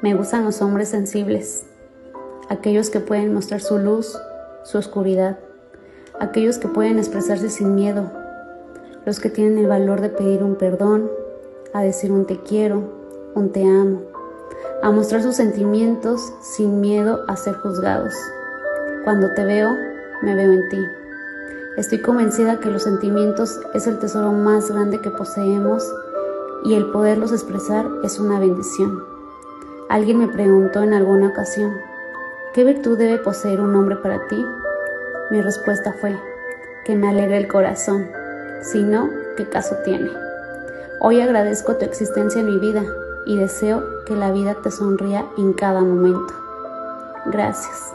Me gustan los hombres sensibles, aquellos que pueden mostrar su luz, su oscuridad, aquellos que pueden expresarse sin miedo, los que tienen el valor de pedir un perdón, a decir un te quiero, un te amo, a mostrar sus sentimientos sin miedo a ser juzgados. Cuando te veo, me veo en ti. Estoy convencida que los sentimientos es el tesoro más grande que poseemos y el poderlos expresar es una bendición. Alguien me preguntó en alguna ocasión, ¿qué virtud debe poseer un hombre para ti? Mi respuesta fue, que me alegre el corazón, si no, ¿qué caso tiene? Hoy agradezco tu existencia en mi vida y deseo que la vida te sonría en cada momento. Gracias.